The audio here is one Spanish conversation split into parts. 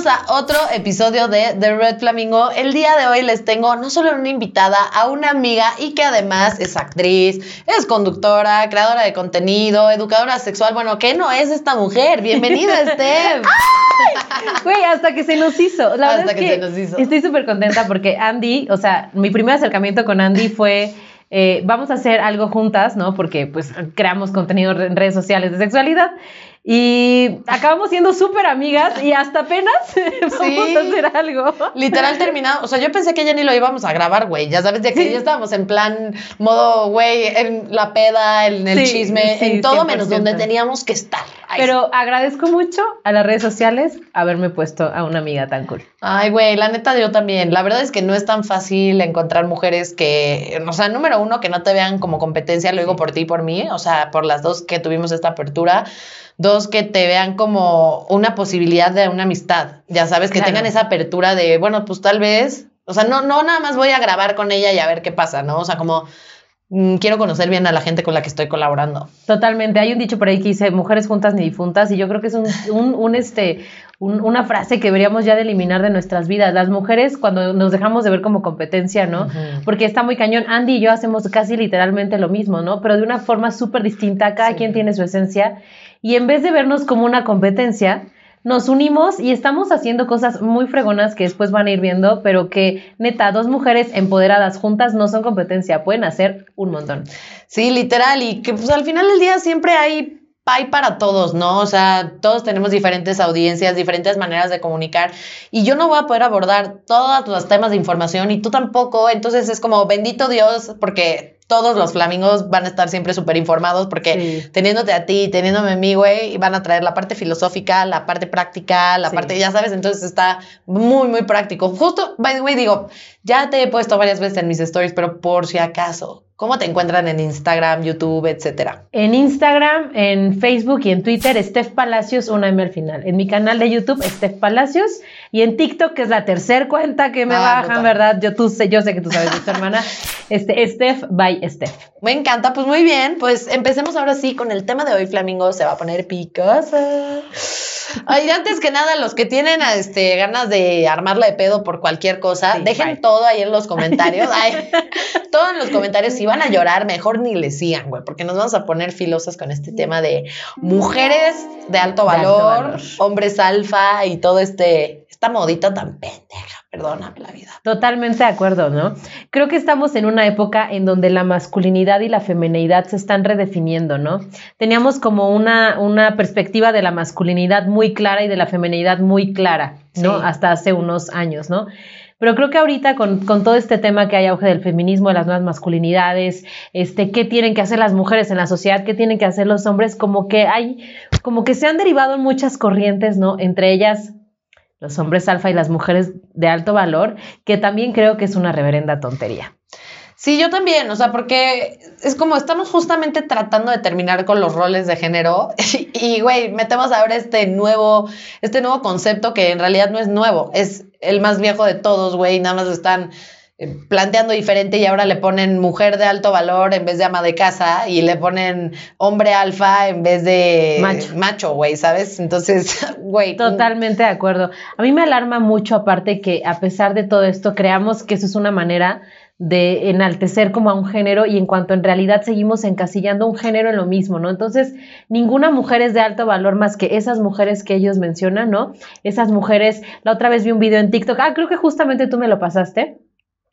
bienvenidos a otro episodio de The Red Flamingo. El día de hoy les tengo no solo una invitada, a una amiga y que además es actriz, es conductora, creadora de contenido, educadora sexual. Bueno, ¿qué no es esta mujer? Bienvenida, Steph. Güey, hasta que se nos hizo. La hasta que, se nos hizo. Estoy súper contenta porque Andy, o sea, mi primer acercamiento con Andy fue... Eh, vamos a hacer algo juntas, ¿no? Porque pues creamos contenido en redes sociales de sexualidad y acabamos siendo súper amigas y hasta apenas vamos a hacer algo. Literal terminado. O sea, yo pensé que ya ni lo íbamos a grabar, güey. Ya sabes, de que ya estábamos en plan modo, güey, en la peda, en el chisme, en todo menos donde teníamos que estar. Pero agradezco mucho a las redes sociales haberme puesto a una amiga tan cool. Ay, güey, la neta yo también. La verdad es que no es tan fácil encontrar mujeres que, o sea, número uno, que no te vean como competencia, lo digo por ti y por mí, o sea, por las dos que tuvimos esta apertura Dos, que te vean como una posibilidad de una amistad. Ya sabes, que tengan esa apertura de, bueno, pues tal vez, o sea, no, no nada más voy a grabar con ella y a ver qué pasa, ¿no? O sea, como mm, quiero conocer bien a la gente con la que estoy colaborando. Totalmente. Hay un dicho por ahí que dice mujeres juntas ni difuntas y yo creo que es un, un, este, una frase que deberíamos ya de eliminar de nuestras vidas. Las mujeres cuando nos dejamos de ver como competencia, ¿no? Porque está muy cañón. Andy y yo hacemos casi literalmente lo mismo, ¿no? Pero de una forma súper distinta. Cada quien tiene su esencia y en vez de vernos como una competencia, nos unimos y estamos haciendo cosas muy fregonas que después van a ir viendo, pero que neta, dos mujeres empoderadas juntas no son competencia, pueden hacer un montón. Sí, literal, y que pues al final del día siempre hay hay para todos, ¿no? O sea, todos tenemos diferentes audiencias, diferentes maneras de comunicar y yo no voy a poder abordar todos los temas de información y tú tampoco, entonces es como bendito Dios porque todos los flamingos van a estar siempre súper informados porque teniéndote a ti, teniéndome a mí, güey, van a traer la parte filosófica, la parte práctica, la parte, ya sabes, entonces está muy, muy práctico. Justo, by the way, digo, ya te he puesto varias veces en mis stories, pero por si acaso, ¿Cómo te encuentran en Instagram, YouTube, etcétera? En Instagram, en Facebook y en Twitter, Steph Palacios, una M al final. En mi canal de YouTube, Steph Palacios. Y en TikTok, que es la tercera cuenta que me ah, bajan, ¿verdad? Yo, tú sé, yo sé que tú sabes tu hermana. Este, Steph by Steph. Me encanta, pues muy bien. Pues empecemos ahora sí con el tema de hoy, Flamingo. Se va a poner picosa. Ay, antes que nada, los que tienen este, ganas de armarla de pedo por cualquier cosa, dejen todo ahí en los comentarios. Ay, todo en los comentarios. Si van a llorar, mejor ni les sigan, güey, porque nos vamos a poner filosas con este tema de mujeres de alto valor, hombres alfa y todo este, esta modita tan pendeja. Perdóname la vida. Totalmente de acuerdo, ¿no? Creo que estamos en una época en donde la masculinidad y la feminidad se están redefiniendo, ¿no? Teníamos como una, una perspectiva de la masculinidad muy clara y de la feminidad muy clara, ¿no? Hasta hace unos años, ¿no? Pero creo que ahorita con, con, todo este tema que hay auge del feminismo, de las nuevas masculinidades, este, qué tienen que hacer las mujeres en la sociedad, qué tienen que hacer los hombres, como que hay, como que se han derivado muchas corrientes, ¿no? Entre ellas los hombres alfa y las mujeres de alto valor, que también creo que es una reverenda tontería. Sí, yo también, o sea, porque es como estamos justamente tratando de terminar con los roles de género y, güey, metemos ahora este nuevo, este nuevo concepto que en realidad no es nuevo, es el más viejo de todos, güey, nada más están planteando diferente y ahora le ponen mujer de alto valor en vez de ama de casa y le ponen hombre alfa en vez de macho, güey, ¿sabes? Entonces, güey. Totalmente de acuerdo. A mí me alarma mucho aparte que a pesar de todo esto creamos que eso es una manera de enaltecer como a un género y en cuanto en realidad seguimos encasillando un género en lo mismo, ¿no? Entonces, ninguna mujer es de alto valor más que esas mujeres que ellos mencionan, ¿no? Esas mujeres, la otra vez vi un video en TikTok, ah, creo que justamente tú me lo pasaste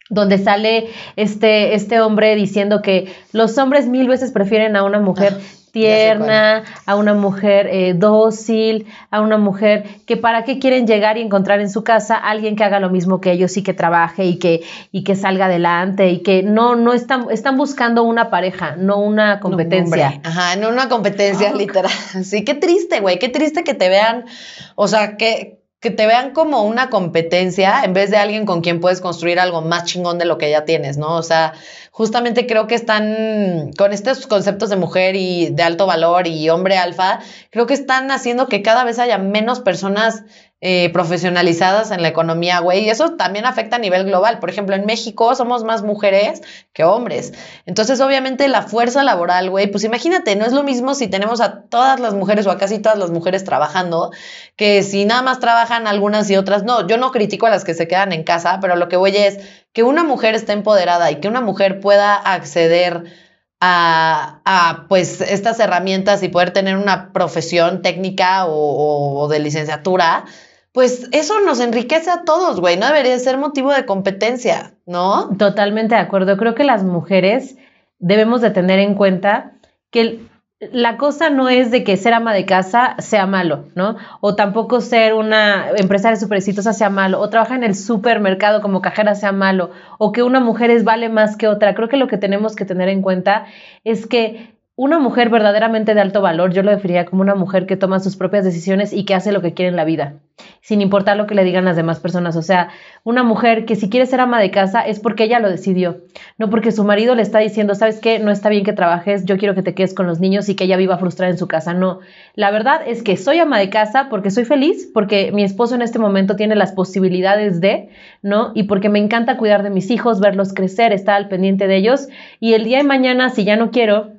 donde sale este, este hombre diciendo que los hombres mil veces prefieren a una mujer ah, tierna, a una mujer eh, dócil, a una mujer que para qué quieren llegar y encontrar en su casa alguien que haga lo mismo que ellos y que trabaje y que, y que salga adelante y que no, no están, están buscando una pareja, no una competencia. Ajá, no una competencia literal. Sí, qué triste, güey, qué triste que te vean, o sea, que que te vean como una competencia en vez de alguien con quien puedes construir algo más chingón de lo que ya tienes, ¿no? O sea, justamente creo que están con estos conceptos de mujer y de alto valor y hombre alfa, creo que están haciendo que cada vez haya menos personas eh, profesionalizadas en la economía, güey, y eso también afecta a nivel global. Por ejemplo, en México somos más mujeres que hombres. Entonces, obviamente, la fuerza laboral, güey, pues imagínate, no es lo mismo si tenemos a todas las mujeres o a casi todas las mujeres trabajando, que si nada más trabajan algunas y otras no. Yo no critico a las que se quedan en casa, pero lo que voy es que una mujer esté empoderada y que una mujer pueda acceder a, pues estas herramientas y poder tener una profesión técnica o de licenciatura, pues eso nos enriquece a todos, güey, no debería ser motivo de competencia, ¿no? Totalmente de acuerdo. Creo que las mujeres debemos de tener en cuenta que la cosa no es de que ser ama de casa sea malo, ¿no? O tampoco ser una empresaria súper exitosa sea malo, o trabajar en el supermercado como cajera sea malo, o que una mujer es vale más que otra. Creo que lo que tenemos que tener en cuenta es que una mujer verdaderamente de alto valor, yo lo definiría como una mujer que toma sus propias decisiones y que hace lo que quiere en la vida, sin importar lo que le digan las demás personas. O sea, una mujer que si quiere ser ama de casa es porque ella lo decidió, no porque su marido le está diciendo, sabes qué, no está bien que trabajes, yo quiero que te quedes con los niños y que ella viva frustrada en su casa. No, la verdad es que soy ama de casa porque soy feliz, porque mi esposo en este momento tiene las posibilidades de, ¿no? Y porque me encanta cuidar de mis hijos, verlos crecer, estar al pendiente de ellos. Y el día de mañana, si ya no quiero,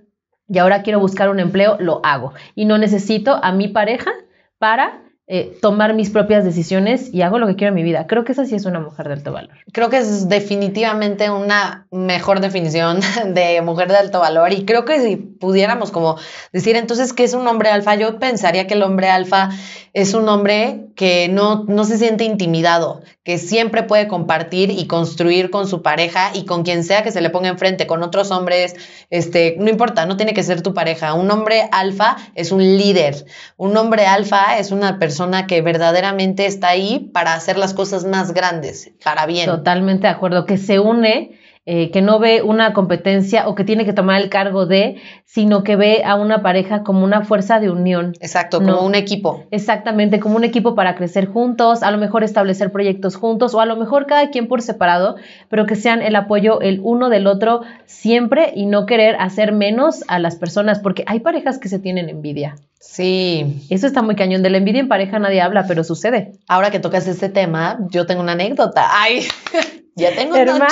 y ahora quiero buscar un empleo, lo hago. Y no necesito a mi pareja para eh, tomar mis propias decisiones y hago lo que quiero en mi vida. Creo que esa sí es una mujer de alto valor. Creo que es definitivamente una mejor definición de mujer de alto valor y creo que si pudiéramos como decir entonces qué es un hombre alfa, yo pensaría que el hombre alfa es un hombre que no, no se siente intimidado, que siempre puede compartir y construir con su pareja y con quien sea que se le ponga enfrente, con otros hombres, este, no importa, no tiene que ser tu pareja. Un hombre alfa es un líder, un hombre alfa es una persona que verdaderamente está ahí para hacer las cosas más grandes, para bien. Totalmente de acuerdo, que se une eh, que no ve una competencia o que tiene que tomar el cargo de, sino que ve a una pareja como una fuerza de unión. Exacto, como un equipo. Exactamente, como un equipo para crecer juntos, a lo mejor establecer proyectos juntos o a lo mejor cada quien por separado, pero que sean el apoyo el uno del otro siempre y no querer hacer menos a las personas, porque hay parejas que se tienen envidia. Sí. Eso está muy cañón. De la envidia en pareja nadie habla, pero sucede. Ahora que tocas este tema, yo tengo una anécdota. Ay, ya tengo Hermana.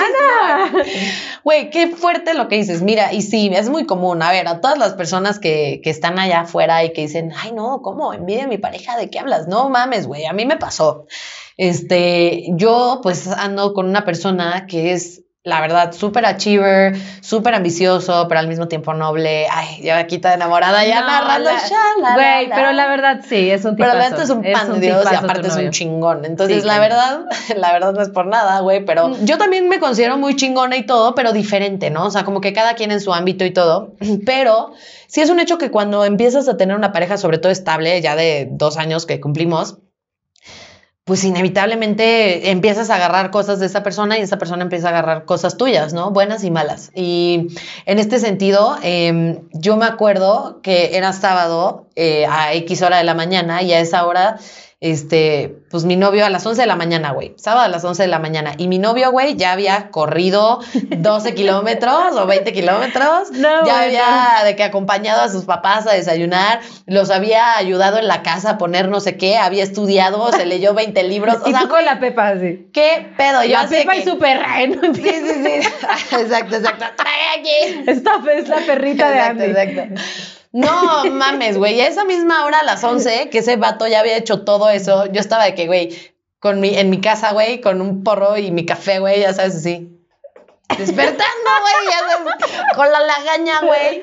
Güey, qué fuerte lo que dices. Mira, y sí, es muy común. A ver, a todas las personas que, que están allá afuera y que dicen, ay, no, ¿cómo? Envidia a mi pareja, ¿de qué hablas? No mames, güey, a mí me pasó. Este, yo pues ando con una persona que es la verdad, súper achiever, súper ambicioso, pero al mismo tiempo noble. Ay, ya está enamorada, ya narrando. Güey, pero la verdad sí, es un tipazo. Pero la verdad es un pan de Dios y aparte es un chingón. Entonces, la verdad, la verdad no es por nada, güey, pero mm. yo también me considero muy chingona y todo, pero diferente, ¿no? O sea, como que cada quien en su ámbito y todo. Pero sí es un hecho que cuando empiezas a tener una pareja, sobre todo estable, ya de dos años que cumplimos, pues inevitablemente empiezas a agarrar cosas de esa persona y esa persona empieza a agarrar cosas tuyas, ¿no? Buenas y malas. Y en este sentido, em, yo me acuerdo que era sábado eh, a X hora de la mañana y a esa hora este, pues mi novio a las 11 de la mañana, güey, sábado a las 11 de la mañana. Y mi novio, güey, ya había corrido 12 kilómetros o 20 kilómetros. ya había de que acompañado a sus papás a desayunar, los había ayudado en la casa a poner no sé qué, había estudiado, se leyó 20 libros. y tú con la Pepa, sí. ¿Qué pedo? Yo la Pepa y su perra, ¿no? Sí, sí, sí. exacto, exacto. Trae aquí. Esta es la perrita de Andy. Exacto. No mames, güey. A esa misma hora, a las 11, que ese vato ya había hecho todo eso, yo estaba de que, güey, con mi, en mi casa, güey, con un porro y mi café, güey, ya sabes, así. Despertando, güey, con la lagaña, güey.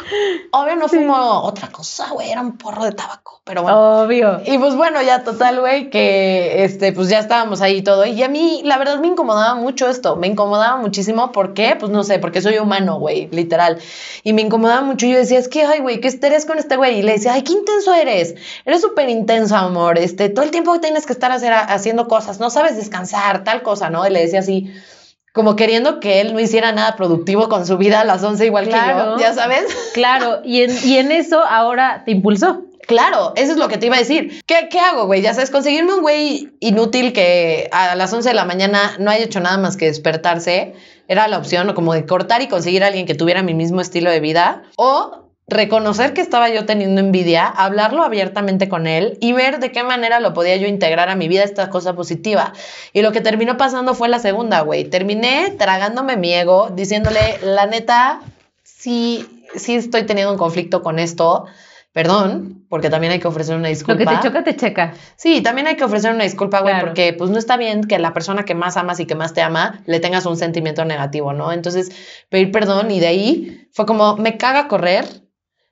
Obvio no fumo otra cosa, güey, era un porro de tabaco, pero bueno. Obvio. Y pues bueno, ya total, güey, que este, pues ya estábamos ahí todo. Y a mí, la verdad, me incomodaba mucho esto. Me incomodaba muchísimo. ¿Por qué? Pues no sé, porque soy humano, güey, literal. Y me incomodaba mucho. Y yo decía, es que, ay, güey, ¿qué estrés con este güey? Y le decía, ay, qué intenso eres. Eres súper intenso, amor. Este, todo el tiempo tienes que estar haciendo cosas. No sabes descansar, tal cosa, ¿no? Y le decía así como queriendo que él no hiciera nada productivo con su vida a las 11 igual que yo, ya sabes. Claro, y en, y en eso ahora te impulsó. Claro, eso es lo que te iba a decir. ¿Qué, qué hago, güey? Ya sabes, conseguirme un güey inútil que a las 11 de la mañana no haya hecho nada más que despertarse, era la opción, como de cortar y conseguir a alguien que tuviera mi mismo estilo de vida, o reconocer que estaba yo teniendo envidia, hablarlo abiertamente con él y ver de qué manera lo podía yo integrar a mi vida esta cosa positiva. Y lo que terminó pasando fue la segunda, güey. Terminé tragándome mi ego, diciéndole, la neta, sí, sí estoy teniendo un conflicto con esto. Perdón, porque también hay que ofrecer una disculpa. Lo que te choca, te checa. Sí, también hay que ofrecer una disculpa, güey, porque pues no está bien que la persona que más amas y que más te ama le tengas un sentimiento negativo, ¿no? Entonces, pedir perdón y de ahí fue como, me caga correr,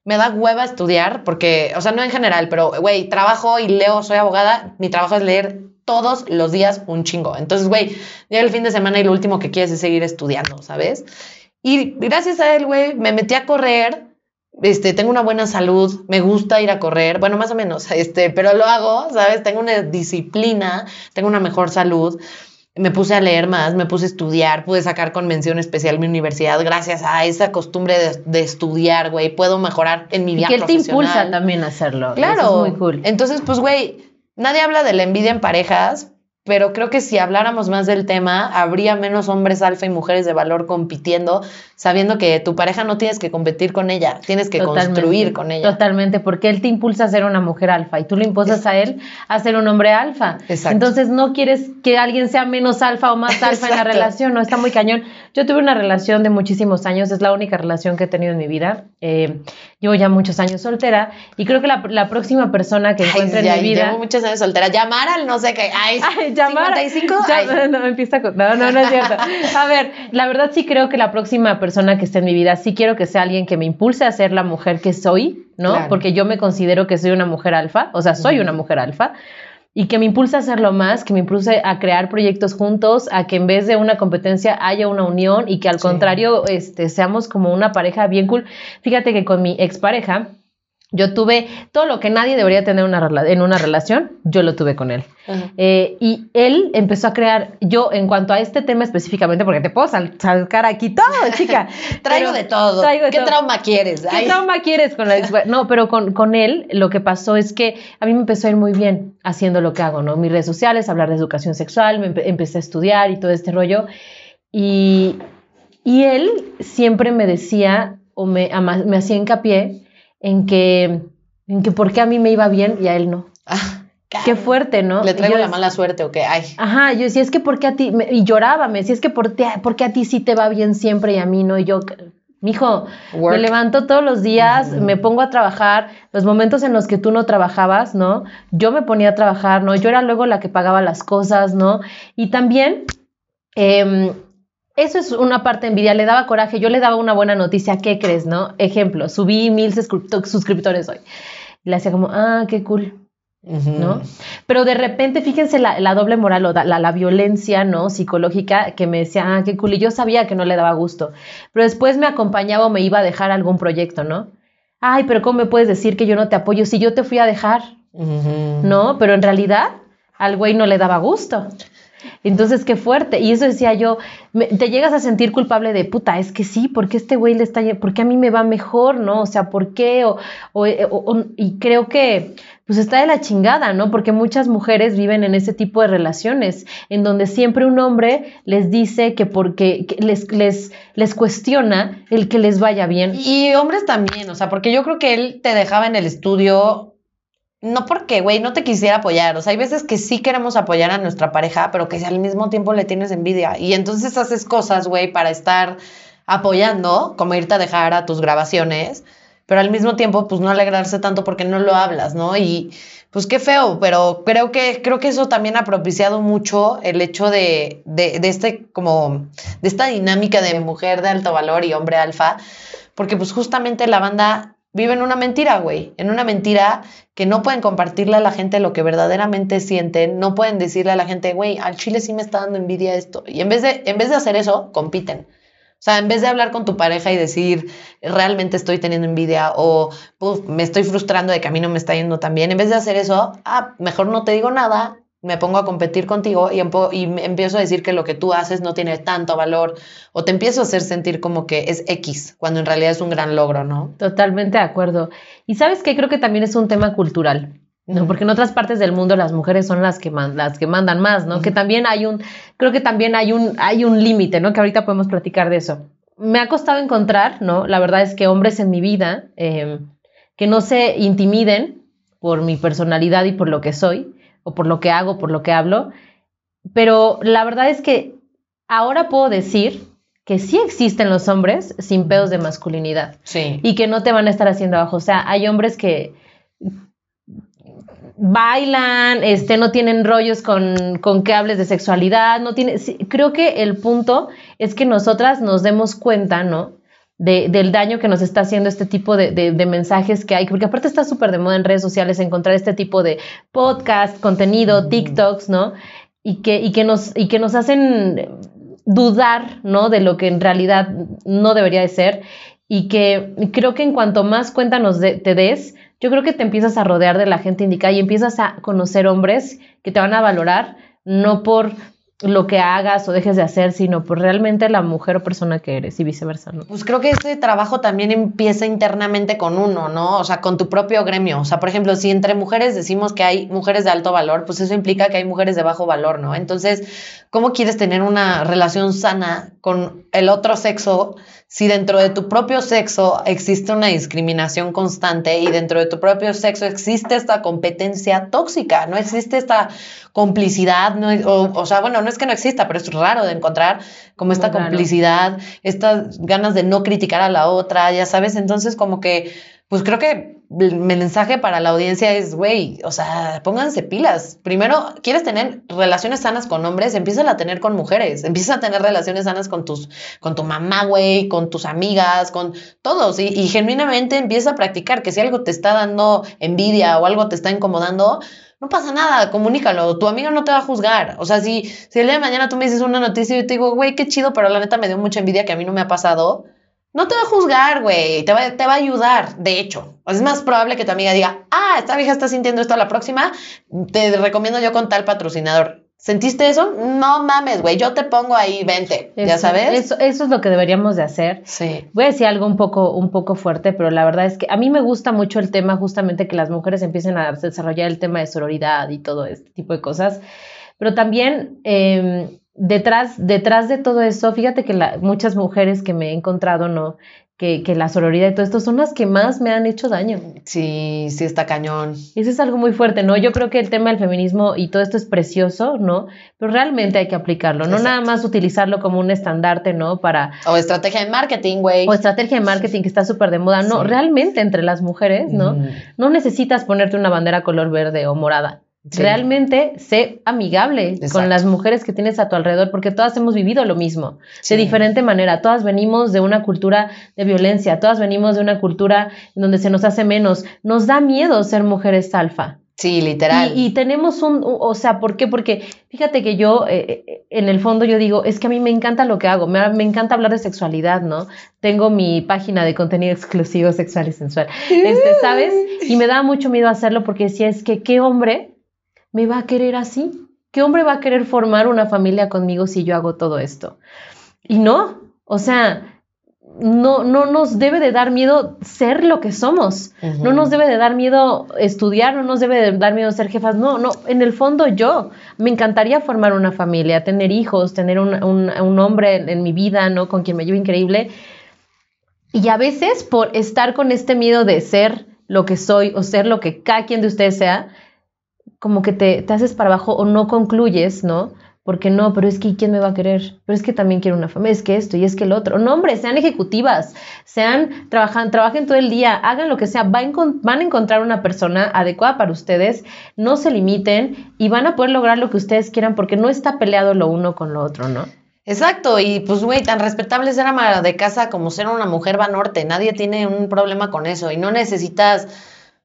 me da hueva estudiar, porque, o sea, no en general, pero, güey, trabajo y leo, soy abogada, mi trabajo es leer todos los días un chingo. Entonces, güey, llega el fin de semana y lo último que quieres es seguir estudiando, ¿sabes? Y gracias a él, güey, me metí a correr este, tengo una buena salud, me gusta ir a correr, bueno, más o menos, este, pero lo hago, ¿sabes? Tengo una disciplina, tengo una mejor salud. Me puse a leer más, me puse a estudiar, pude sacar con mención especial mi universidad gracias a esa costumbre de, estudiar, güey. Puedo mejorar en mi vida. Y que él te impulsa también a hacerlo. Claro. es muy cool. Entonces, pues, güey, nadie habla de la envidia en parejas, pero creo que si habláramos más del tema, habría menos hombres alfa y mujeres de valor compitiendo, sabiendo que tu pareja no tienes que competir con ella, tienes que construir con ella. Totalmente, porque él te impulsa a ser una mujer alfa y tú le impulsas a él a ser un hombre alfa. Exacto. Entonces no quieres que alguien sea menos alfa o más alfa en la relación, no está muy cañón. Yo tuve una relación de muchísimos años, es la única relación que he tenido en mi vida. Eh, llevo ya muchos años soltera y creo que la, próxima persona que encuentre en mi vida. Llevo muchos años soltera. Llamar al no sé qué. Ay, llamar. 55. no, empieza con. No, no, no es cierto. A ver, la verdad sí creo que la próxima persona que esté en mi vida, sí quiero que sea alguien que me impulse a ser la mujer que soy, ¿no? Porque yo me considero que soy una mujer alfa, o sea, soy una mujer alfa y que me impulse a hacerlo más, que me impulse a crear proyectos juntos, a que en vez de una competencia haya una unión y que al contrario este, seamos como una pareja bien cool. Fíjate que con mi expareja, yo tuve todo lo que nadie debería tener una en una relación, yo lo tuve con él. Eh, y él empezó a crear, yo en cuanto a este tema específicamente, porque te puedo sacar aquí todo, chica. traigo de todo. ¿Qué trauma quieres? ¿Qué trauma quieres con la No, pero con, con, él lo que pasó es que a mí me empezó a ir muy bien haciendo lo que hago, ¿no? Mis redes sociales, hablar de educación sexual, me empecé a estudiar y todo este rollo. Y, y él siempre me decía o me, me hacía hincapié en que, en que por qué a mí me iba bien y a él no. Ah, qué fuerte, ¿no? Le traigo la mala suerte o qué, ay. Ajá, yo decía, es que por qué a ti, y lloraba, me decía, es que por, por qué a ti sí te va bien siempre y a mí no, y yo, mijo, me levanto todos los días, me pongo a trabajar, los momentos en los que tú no trabajabas, ¿no? Yo me ponía a trabajar, ¿no? Yo era luego la que pagaba las cosas, ¿no? Y también... Eh, eso es una parte envidia, le daba coraje, yo le daba una buena noticia, ¿qué crees, no? Ejemplo, subí mil suscriptores hoy. Le hacía como, ah, qué cool, ¿no? Pero de repente, fíjense la, doble moral o la, la, violencia, ¿no? Psicológica que me decía, ah, qué cool, y yo sabía que no le daba gusto, pero después me acompañaba o me iba a dejar algún proyecto, ¿no? Ay, pero ¿cómo me puedes decir que yo no te apoyo si yo te fui a dejar? ¿No? Pero en realidad al güey no le daba gusto. Entonces, qué fuerte. Y eso decía yo, te llegas a sentir culpable de puta, es que sí, porque este güey le está, porque a mí me va mejor, ¿no? O sea, ¿por qué? O, y creo que, pues está de la chingada, ¿no? Porque muchas mujeres viven en ese tipo de relaciones, en donde siempre un hombre les dice que porque les, les, les cuestiona el que les vaya bien. Y hombres también, o sea, porque yo creo que él te dejaba en el estudio no porque, güey, no te quisiera apoyar. O sea, hay veces que sí queremos apoyar a nuestra pareja, pero que al mismo tiempo le tienes envidia. Y entonces haces cosas, güey, para estar apoyando, como irte a dejar a tus grabaciones, pero al mismo tiempo, pues no alegrarse tanto porque no lo hablas, ¿no? Y pues qué feo, pero creo que, creo que eso también ha propiciado mucho el hecho de, de, de este, como, de esta dinámica de mujer de alto valor y hombre alfa, porque pues justamente la banda vive en una mentira, güey, en una mentira que no pueden compartirle a la gente lo que verdaderamente sienten, no pueden decirle a la gente, güey, al chile sí me está dando envidia esto. Y en vez de, en vez de hacer eso, compiten. O sea, en vez de hablar con tu pareja y decir, realmente estoy teniendo envidia o me estoy frustrando de que a mí no me está yendo tan bien, en vez de hacer eso, ah, mejor no te digo nada, me pongo a competir contigo y, y empiezo a decir que lo que tú haces no tiene tanto valor o te empiezo a hacer sentir como que es X, cuando en realidad es un gran logro, ¿no? Totalmente de acuerdo. Y sabes que creo que también es un tema cultural. ¿no? Porque en otras partes del mundo las mujeres son las que, las que mandan más, ¿no? Que también hay un, creo que también hay un, hay un límite, ¿no? Que ahorita podemos platicar de eso. me ha costado encontrar, ¿no? La verdad es que hombres en mi vida eh, que no se intimiden por mi personalidad y por lo que soy, o por lo que hago, por lo que hablo, pero la verdad es que ahora puedo decir que sí existen los hombres sin pedos de masculinidad. Sí. Y que no te van a estar haciendo abajo. O sea, hay hombres que bailan, este, no tienen rollos con, con que hables de sexualidad, no tiene, creo que el punto es que nosotras nos demos cuenta, ¿no? De, del daño que nos está haciendo este tipo de, de, de mensajes que hay, porque aparte está súper de moda en redes sociales encontrar este tipo de podcast, contenido, TikToks, ¿no? Y que, y que, nos, y que nos hacen dudar, ¿no? De lo que en realidad no debería de ser y que creo que en cuanto más cuenta nos de, te des, yo creo que te empiezas a rodear de la gente indicada y empiezas a conocer hombres que te van a valorar, no por lo que hagas o dejes de hacer, sino por realmente la mujer o persona que eres y viceversa, ¿no? Pues creo que este trabajo también empieza internamente con uno, ¿no? O sea, con tu propio gremio. O sea, por ejemplo, si entre mujeres decimos que hay mujeres de alto valor, pues eso implica que hay mujeres de bajo valor, ¿no? Entonces, ¿cómo quieres tener una relación sana con el otro sexo si dentro de tu propio sexo existe una discriminación constante y dentro de tu propio sexo existe esta competencia tóxica, no existe esta complicidad, no, o, o, sea, bueno, no es que no exista, pero es raro de encontrar como esta complicidad, estas ganas de no criticar a la otra, ya sabes, entonces como que, pues creo que el mensaje para la audiencia es, güey, o sea, pónganse pilas. Primero, ¿quieres tener relaciones sanas con hombres? Empieza a tener con mujeres. Empieza a tener relaciones sanas con tus, con tu mamá, güey, con tus amigas, con todos. Y, y genuinamente empieza a practicar que si algo te está dando envidia o algo te está incomodando, no pasa nada, comunícalo, tu amiga no te va a juzgar. O sea, si, si el día de mañana tú me dices una noticia y yo te digo, güey, qué chido, pero la neta me dio mucha envidia que a mí no me ha pasado, no te va a juzgar, güey, te va, te va a ayudar, de hecho. Es más probable que tu amiga diga, ah, esta vieja está sintiendo esto a la próxima, te recomiendo yo con tal patrocinador. ¿Sentiste eso? No mames, güey, yo te pongo ahí, vente, ¿ya Eso- sabes? Eso, eso es lo que deberíamos de hacer. Sí. Voy a decir algo un poco, un poco fuerte, pero la verdad es que a mí me gusta mucho el tema justamente que las mujeres empiecen a desarrollar el tema de sororidad y todo este tipo de cosas. Pero también eh, detrás, detrás de todo eso, fíjate que la- muchas mujeres que me he encontrado, ¿no? Que, que la sororidad y todo esto son las que más me han hecho daño. Sí, sí está cañón. Eso es algo muy fuerte, ¿no? Yo creo que el tema del feminismo y todo esto es precioso, ¿no? Pero realmente hay que aplicarlo, no Exacto. nada más utilizarlo como un estandarte, ¿no? Para, O estrategia de marketing, güey. o estrategia de marketing que está súper de moda. No, Sí. realmente entre las mujeres, ¿no? No necesitas ponerte una bandera color verde o morada. Sí. Realmente sé amigable Exacto. con las mujeres que tienes a tu alrededor porque todas hemos vivido lo mismo, Sí. de diferente manera. Todas venimos de una cultura de violencia, todas venimos de una cultura en donde se nos hace menos. Nos da miedo ser mujeres alfa. Sí, literal. Y, y tenemos un, o sea, ¿por qué? Porque fíjate que yo, eh, eh, en el fondo yo digo, es que a mí me encanta lo que hago, me, me encanta hablar de sexualidad, ¿no? Tengo mi página de contenido exclusivo sexual y sensual, este, ¿sabes? Y me da mucho miedo hacerlo porque si es que, ¿qué hombre me va a querer así? ¿Qué hombre va a querer formar una familia conmigo si yo hago todo esto? Y no, o sea, no, no nos debe de dar miedo ser lo que somos. No nos debe de dar miedo estudiar, no nos debe de dar miedo ser jefas. No, no, en el fondo yo me encantaría formar una familia, tener hijos, tener un, un- un hombre en, en mi vida, ¿no? Con quien me llevo increíble. Y a veces por estar con este miedo de ser lo que soy o ser lo que cada quien de ustedes sea, como que te, te haces para abajo o no concluyes, ¿no? Porque no, pero es que ¿quién me va a querer? Pero es que también quiero una familia, es que esto y es que el otro. No, hombre, sean ejecutivas, sean, trabajan, trabajen todo el día, hagan lo que sea, va a encon- van a encontrar una persona adecuada para ustedes, no se limiten y van a poder lograr lo que ustedes quieran porque no está peleado lo uno con lo otro, ¿no? Exacto, y pues, güey, tan respetable ser ama de casa como ser una mujer va norte. Nadie tiene un problema con eso y no necesitas,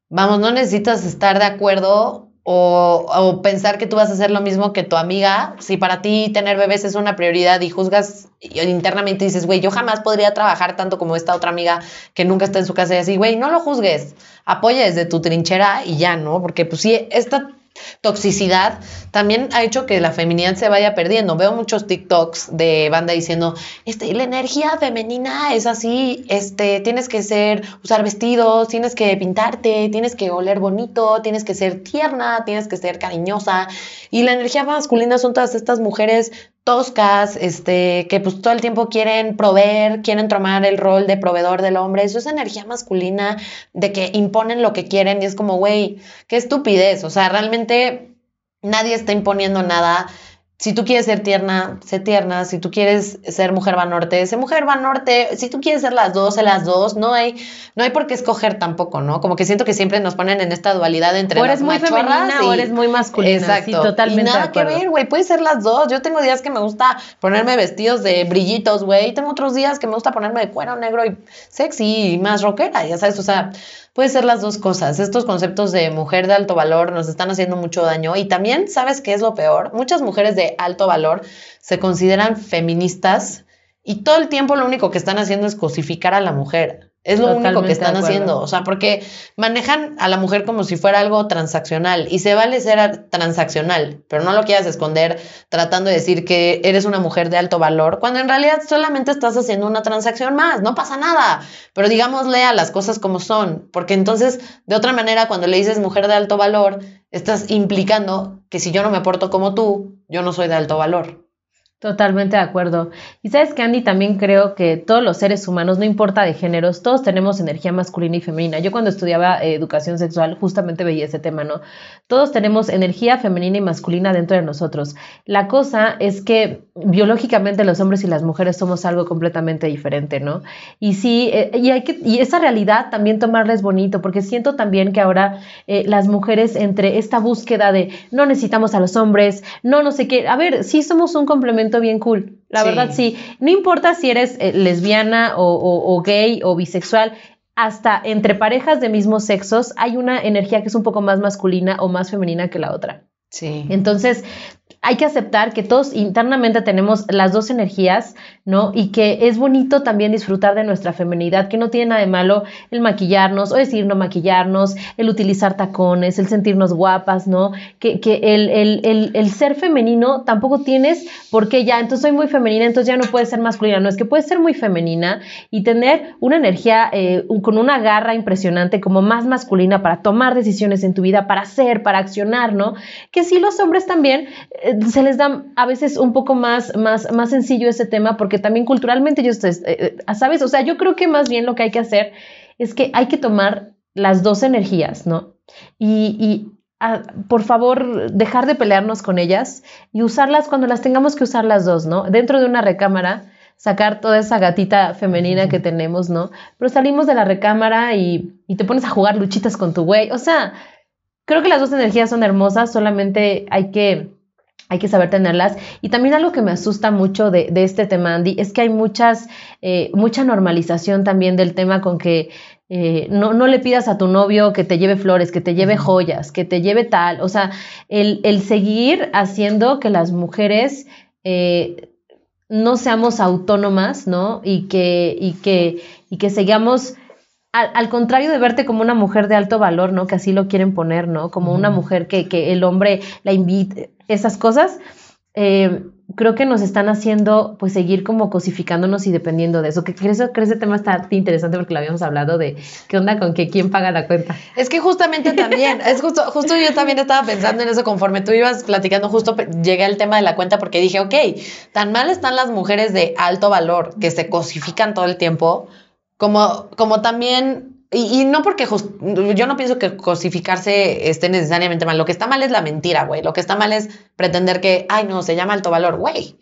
vamos, no necesitas estar de acuerdo o, o pensar que tú vas a hacer lo mismo que tu amiga. Si para ti tener bebés es una prioridad y juzgas internamente dices, güey, yo jamás podría trabajar tanto como esta otra amiga que nunca está en su casa y así, güey, no lo juzgues, apoya desde tu trinchera y ya, ¿no? Porque pues sí, esta toxicidad también ha hecho que la feminidad se vaya perdiendo. Veo muchos TikToks de banda diciendo, este, la energía femenina es así, este, tienes que ser, usar vestidos, tienes que pintarte, tienes que oler bonito, tienes que ser tierna, tienes que ser cariñosa. Y la energía masculina son todas estas mujeres toscas, este, que pues todo el tiempo quieren proveer, quieren tomar el rol de proveedor del hombre. Eso es energía masculina de que imponen lo que quieren y es como, güey, qué estupidez. O sea, realmente nadie está imponiendo nada si tú quieres ser tierna, sé tierna. Si tú quieres ser mujer va norte, sé mujer va norte. Si tú quieres ser las dos, sé las dos. No hay, no hay por qué escoger tampoco, ¿no? Como que siento que siempre nos ponen en esta dualidad entre o eres las muy femenina o eres muy masculina. Exacto. Sí, totalmente. Y de nada que ver, güey. Puede ser las dos. Yo tengo días que me gusta ponerme vestidos de brillitos, güey. Y tengo otros días que me gusta ponerme de cuero negro y sexy y más rockera, ya sabes. O sea, puede ser las dos cosas. Estos conceptos de mujer de alto valor nos están haciendo mucho daño. Y también, ¿sabes qué es lo peor? Muchas mujeres de alto valor se consideran feministas y todo el tiempo lo único que están haciendo es cosificar a la mujer. Es lo único que están haciendo. O sea, porque manejan a la mujer como si fuera algo transaccional y se vale ser transaccional, pero no lo quieras esconder tratando de decir que eres una mujer de alto valor, cuando en realidad solamente estás haciendo una transacción más, no pasa nada. Pero digámosle a las cosas como son, porque entonces, de otra manera, cuando le dices mujer de alto valor, estás implicando que si yo no me porto como tú, yo no soy de alto valor. Totalmente de acuerdo. Y sabes que Andy también creo que todos los seres humanos, no importa de géneros, todos tenemos energía masculina y femenina. Yo cuando estudiaba eh, educación sexual justamente veía ese tema, ¿no? Todos tenemos energía femenina y masculina dentro de nosotros. La cosa es que biológicamente los hombres y las mujeres somos algo completamente diferente, ¿no? Y sí, eh, y hay que y esa realidad también tomarla es bonito, porque siento también que ahora eh, las mujeres entre esta búsqueda de no necesitamos a los hombres, no no sé qué, a ver, sí somos un complemento bien cool. La Sí. verdad, sí. No importa si eres eh, lesbiana o, o- o gay o bisexual, hasta entre parejas de mismos sexos hay una energía que es un poco más masculina o más femenina que la otra. Sí. Entonces, hay que aceptar que todos internamente tenemos las dos energías, ¿no? Y que es bonito también disfrutar de nuestra feminidad, que no tiene nada de malo el maquillarnos o decir no maquillarnos, el utilizar tacones, el sentirnos guapas, ¿no? Que, el, ser femenino tampoco tienes por qué ya, entonces soy muy femenina, entonces ya no puedes ser masculina, no, es que puedes ser muy femenina y tener una energía eh, con una garra impresionante como más masculina para tomar decisiones en tu vida, para hacer, para accionar, ¿no? Que sí los hombres también eh, se les da a veces un poco más, más, más sencillo ese tema porque también culturalmente ellos, eh, eh, ¿sabes? O sea, yo creo que más bien lo que hay que hacer es que hay que tomar las dos energías, ¿no? Y, y ah, por favor, dejar de pelearnos con ellas y usarlas cuando las tengamos que usar las dos, ¿no? Dentro de una recámara, sacar toda esa gatita femenina que tenemos, ¿no? Pero salimos de la recámara y, y te pones a jugar luchitas con tu güey. O sea, creo que las dos energías son hermosas, solamente hay que, hay que saber tenerlas. Y también algo que me asusta mucho de, de este tema, Andy, es que hay muchas, eh, mucha normalización también del tema con que eh, no, no le pidas a tu novio que te lleve flores, que te lleve joyas, que te lleve tal. O sea, el, el seguir haciendo que las mujeres eh, no seamos autónomas, ¿no? Y que, y que, y que sigamos al, al, contrario de verte como una mujer de alto valor, ¿no? Que así lo quieren poner, ¿no? Como una mujer que, que el hombre la invite, esas cosas, eh, creo que nos están haciendo pues seguir como cosificándonos y dependiendo de eso. Que creo que ese tema está interesante porque lo habíamos hablado de qué onda con que quién paga la cuenta. Es que justamente también, es justo, justo yo también estaba pensando en eso conforme tú ibas platicando, justo llegué al tema de la cuenta porque dije, ok, tan mal están las mujeres de alto valor que se cosifican todo el tiempo, como, como también y, y, no porque just, yo no pienso que cosificarse esté necesariamente mal. Lo que está mal es la mentira, güey. Lo que está mal es pretender que, ay, no, se llama alto valor, güey.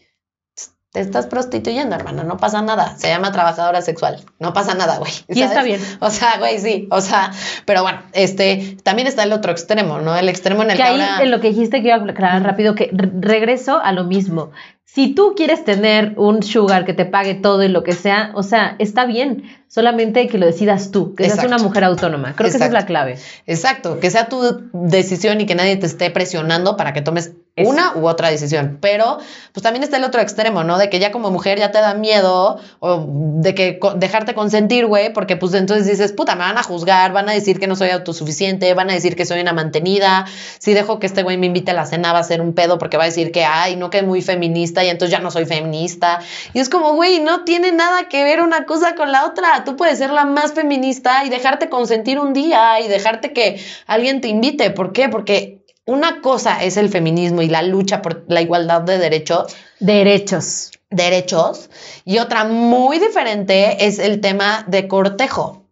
Te estás prostituyendo, hermana, no pasa nada. Se llama trabajadora sexual, no pasa nada, güey. Y está bien. O sea, güey, sí. O sea, pero bueno, este también está el otro extremo, ¿no? El extremo en el que, que ahí ahora... en lo que dijiste que iba a aclarar rápido, que re regreso a lo mismo. Si tú quieres tener un sugar que te pague todo y lo que sea, o sea, está bien, solamente que lo decidas tú, que seas una mujer autónoma. Creo Exacto. que esa es la clave. Exacto, que sea tu decisión y que nadie te esté presionando para que tomes Una u otra decisión. Pero, pues también está el otro extremo, ¿no? De que ya como mujer ya te da miedo o de que dejarte consentir, güey, porque pues entonces dices, puta, me van a juzgar, van a decir que no soy autosuficiente, van a decir que soy una mantenida. Si dejo que este güey me invite a la cena va a ser un pedo porque va a decir que, ay, no que es muy feminista y entonces ya no soy feminista. Y es como, güey, no tiene nada que ver una cosa con la otra. Tú puedes ser la más feminista y dejarte consentir un día y dejarte que alguien te invite. ¿Por qué? Porque una cosa es el feminismo y la lucha por la igualdad de derechos. Derechos. Derechos. Y otra muy diferente es el tema de cortejo,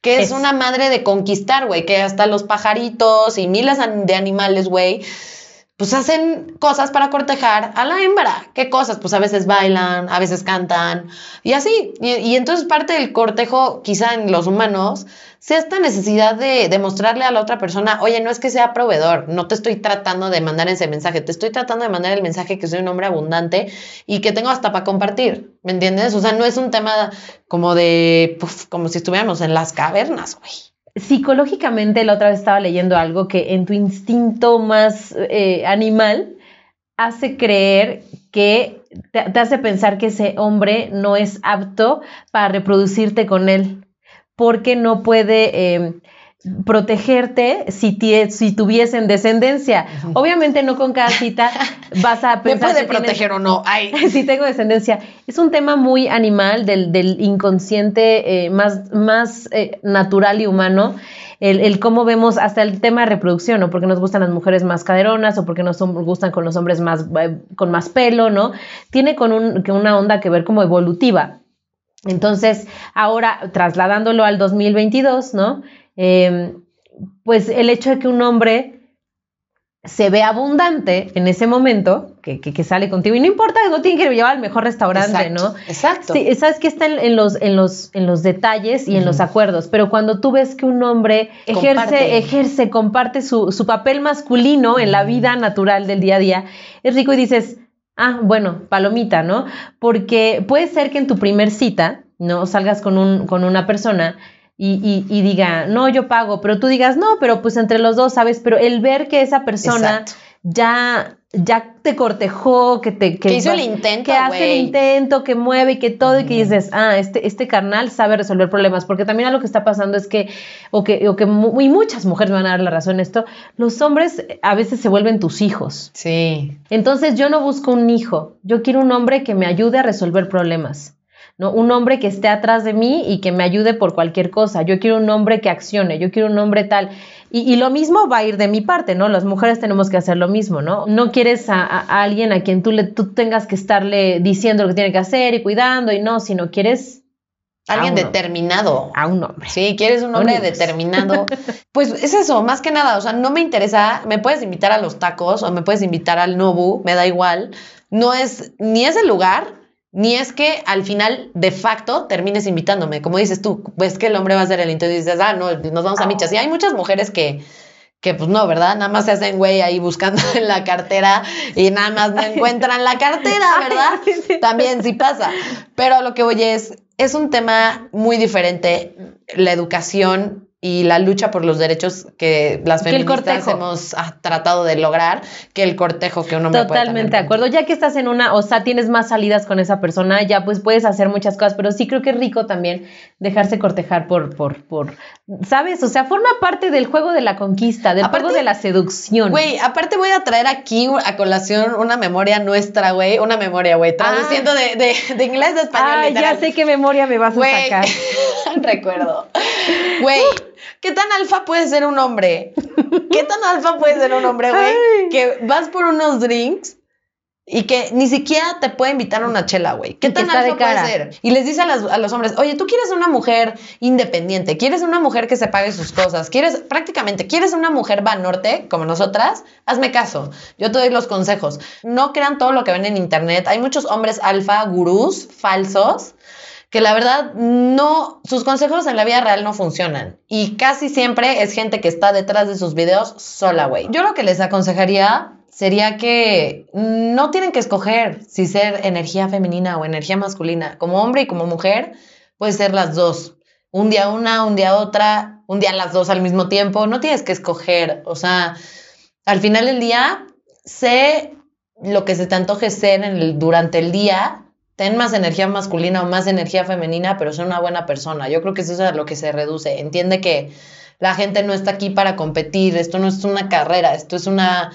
que es, Es. una madre de conquistar, güey, que hasta los pajaritos y miles de animales, güey, pues hacen cosas para cortejar a la hembra. ¿Qué cosas? Pues a veces bailan, a veces cantan y así. Y, entonces parte del cortejo, quizá en los humanos, sea esta necesidad de demostrarle a la otra persona, oye, no es que sea proveedor, no te estoy tratando de mandar ese mensaje, te estoy tratando de mandar el mensaje que soy un hombre abundante y que tengo hasta para compartir, ¿me entiendes? O sea, no es un tema como de, puf, como si estuviéramos en las cavernas, güey. Psicológicamente, la otra vez estaba leyendo algo que en tu instinto más eh, animal hace creer que te, hace pensar que ese hombre no es apto para reproducirte con él, porque no puede eh, protegerte si, si tuviesen descendencia. Obviamente no con cada cita vas a ¿Me pensar puede que tienes- proteger o no? Ay, si tengo descendencia. Es un tema muy animal del, del inconsciente eh, más, más eh, natural y humano. El, el cómo vemos hasta el tema de reproducción, ¿no? Porque nos gustan las mujeres más caderonas o porque nos gustan con los hombres más, eh, con más pelo, ¿no? Tiene con un, que una onda que ver como evolutiva. Entonces, ahora trasladándolo al 2022, ¿no? Eh, pues el hecho de que un hombre se ve abundante en ese momento, que, que, que sale contigo, y no importa, no tiene que llevar al mejor restaurante, exacto, ¿no? Exacto. Sí, sabes que está en, en los, en, los, en los detalles y en los acuerdos, pero cuando tú ves que un hombre ejerce, Comparte. ejerce, comparte su, su papel masculino en la vida natural del día a día, es rico y dices, ah, bueno, palomita, ¿no? Porque puede ser que en tu primer cita, ¿no? Salgas con, un, con una persona y, y- y diga, no, yo pago, pero tú digas, no, pero pues entre los dos, ¿sabes? Pero el ver que esa persona Exacto. ya, ya te cortejó, que te... Que hizo el intento, Que hace el intento, que mueve y que todo, y que dices, ah, este, este carnal sabe resolver problemas, porque también a lo que está pasando es que, o que, o que y muchas mujeres me van a dar la razón en esto, los hombres a veces se vuelven tus hijos. Sí. Entonces yo no busco un hijo, yo quiero un hombre que me ayude a resolver problemas. ¿No? Un hombre que esté atrás de mí y que me ayude por cualquier cosa. Yo quiero un hombre que accione, yo quiero un hombre tal. Y, y lo mismo va a ir de mi parte, ¿no? Las mujeres tenemos que hacer lo mismo, ¿no? No quieres a, alguien a quien tú, le, tú tengas que estarle diciendo lo que tiene que hacer y cuidando y no, sino quieres Alguien a determinado. a un hombre. Sí, quieres un hombre Unidos. determinado. Pues es eso, más que nada. O sea, no me interesa. Me puedes invitar a los tacos o me puedes invitar al Nobu, me da igual. No es ni es el lugar, ni es que al final, de facto, termines invitándome. Como dices tú, pues que el hombre va a ser el intento y dices, ah, no, nos vamos a michas. Y hay muchas mujeres que. Que pues no, ¿verdad? Nada más se hacen güey ahí buscando en la cartera y nada más no encuentran la cartera, ¿verdad? También sí pasa. Pero lo que voy es, es un tema muy diferente, la educación y la lucha por los derechos que las Que feministas hemos ah, tratado de lograr que el cortejo que uno me Totalmente de acuerdo. Ya que estás en una, o sea, tienes más salidas con esa persona, ya pues puedes hacer muchas cosas, pero sí creo que es rico también dejarse cortejar por, por, por, ¿sabes? O sea, forma parte del juego de la conquista, del Aparte- juego de la seducción. Güey, aparte voy a traer aquí a colación una memoria nuestra, güey, una memoria, güey, traduciendo de, de, de inglés a español. Ah, ya sé qué memoria me vas a sacar. recuerdo. Güey, ¿qué tan alfa puede ser un hombre? ¿Qué tan alfa puede ser un hombre, güey? Que vas por unos drinks y que ni siquiera te puede invitar a una chela, güey. ¿Qué tan alfa puede ser? Y les dice a, las- a los hombres, oye, tú quieres una mujer independiente, quieres una mujer que se pague sus cosas, quieres, prácticamente, quieres una mujer va norte, como nosotras, hazme caso. Yo te doy los consejos. No crean todo lo que ven en internet. Hay muchos hombres alfa, gurús, falsos, que la verdad no, sus consejos en la vida real no funcionan. Y casi siempre es gente que está detrás de sus videos sola, güey. Yo lo que les aconsejaría sería que no tienen que escoger si ser energía femenina o energía masculina. Como hombre y como mujer, puede ser las dos. Un día una, un día otra, un día las dos al mismo tiempo. No tienes que escoger. O sea, al final del día, sé lo que se te antoje ser durante el día. Ten más energía masculina o más energía femenina, pero sé una buena persona. Yo creo que eso es a lo que se reduce. Entiende que la gente no está aquí para competir. Esto no es una carrera. Esto es una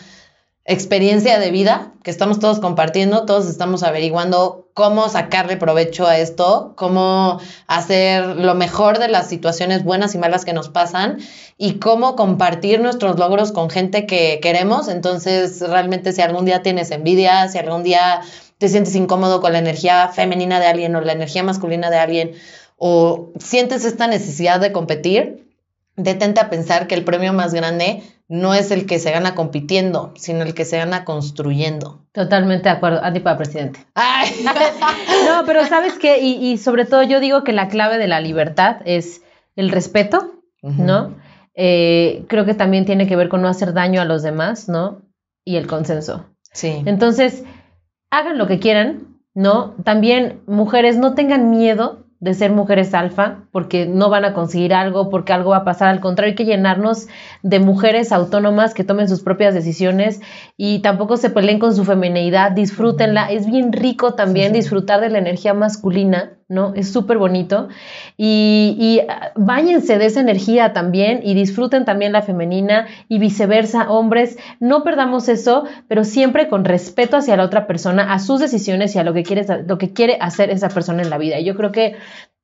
experiencia de vida que estamos todos compartiendo, todos estamos averiguando cómo sacarle provecho a esto, cómo hacer lo mejor de las situaciones buenas y malas que nos pasan y cómo compartir nuestros logros con gente que queremos. Entonces, realmente si algún día tienes envidia, si algún día te sientes incómodo con la energía femenina de alguien o la energía masculina de alguien, o sientes esta necesidad de competir, detente a pensar que el premio más grande no es el que se gana compitiendo, sino el que se gana construyendo. Totalmente de acuerdo. Andy para presidente. no, pero ¿sabes qué? Y, sobre todo yo digo que la clave de la libertad es el respeto, ¿no? Eh, creo que también tiene que ver con no hacer daño a los demás, ¿no? Y el consenso. Sí. Entonces, hagan lo que quieran, ¿no? También, mujeres, no tengan miedo de ser mujeres alfa, porque no van a conseguir algo, porque algo va a pasar. Al contrario, hay que llenarnos de mujeres autónomas que tomen sus propias decisiones y tampoco se peleen con su feminidad, disfrútenla. Es bien rico también disfrutar de la energía masculina, ¿no? Es súper bonito. Y, y ah, báñense de esa energía también y disfruten también la femenina y viceversa, hombres. No perdamos eso, pero siempre con respeto hacia la otra persona, a sus decisiones y a lo que quiere, lo que quiere hacer esa persona en la vida. Y yo creo que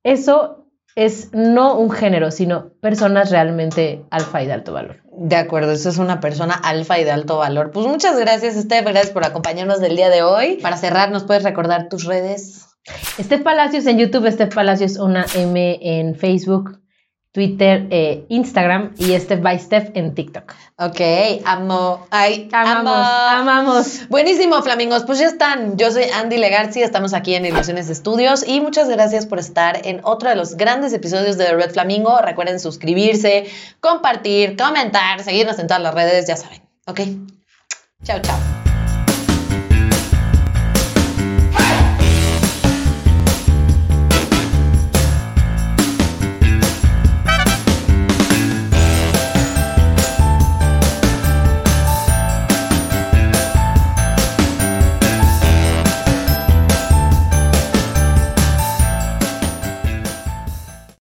eso es no un género, sino personas realmente alfa y de alto valor. De acuerdo, eso es una persona alfa y de alto valor. Pues muchas gracias, Steph, gracias por acompañarnos del día de hoy. Para cerrar, ¿nos puedes recordar tus redes? Steph Palacios en YouTube, Steph Palacios una M en Facebook, Twitter, eh, Instagram y Step by Step en TikTok. Ok, amo. Ay, amamos, amamos. Buenísimo, flamingos. Pues ya están. Yo soy Andy Legarci, estamos aquí en Ilusiones Estudios y muchas gracias por estar en otro de los grandes episodios de The Red Flamingo. Recuerden suscribirse, compartir, comentar, seguirnos en todas las redes, ya saben. Ok. Chao, chao.